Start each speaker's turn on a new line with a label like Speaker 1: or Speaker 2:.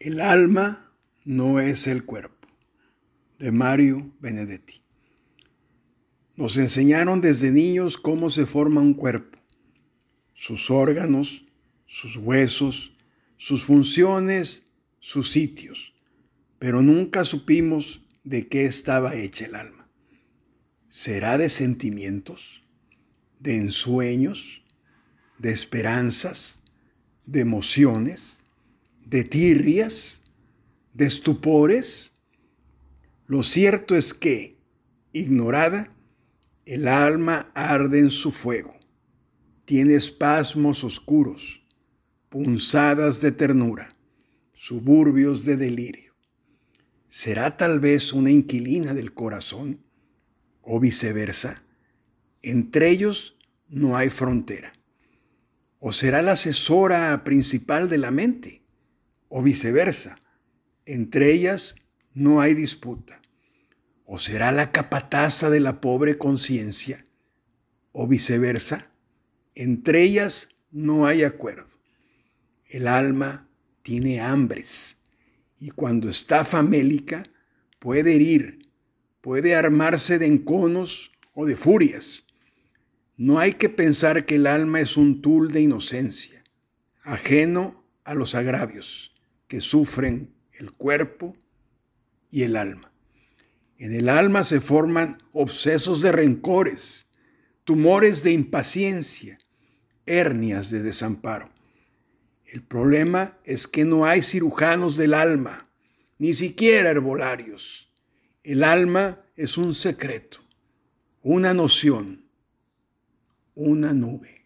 Speaker 1: El alma no es el cuerpo, de Mario Benedetti. Nos enseñaron desde niños cómo se forma un cuerpo, sus órganos, sus huesos, sus funciones, sus sitios, pero nunca supimos de qué estaba hecha el alma. ¿Será de sentimientos, de ensueños, de esperanzas, de emociones? De tirrias, de estupores? Lo cierto es que, ignorada, el alma arde en su fuego, tiene espasmos oscuros, punzadas de ternura, suburbios de delirio. ¿Será tal vez una inquilina del corazón o viceversa? Entre ellos no hay frontera. ¿O será la asesora principal de la mente? O viceversa. Entre ellas no hay disputa. O será la capataza de la pobre conciencia, o viceversa. Entre ellas no hay acuerdo. El alma tiene hambres y cuando está famélica puede herir, puede armarse de enconos o de furias. No hay que pensar que el alma es un tul de inocencia, ajeno a los agravios que sufren el cuerpo y el alma. En el alma se forman obsesos de rencores, tumores de impaciencia, hernias de desamparo. El problema es que no hay cirujanos del alma, ni siquiera herbolarios. El alma es un secreto, una noción, una nube.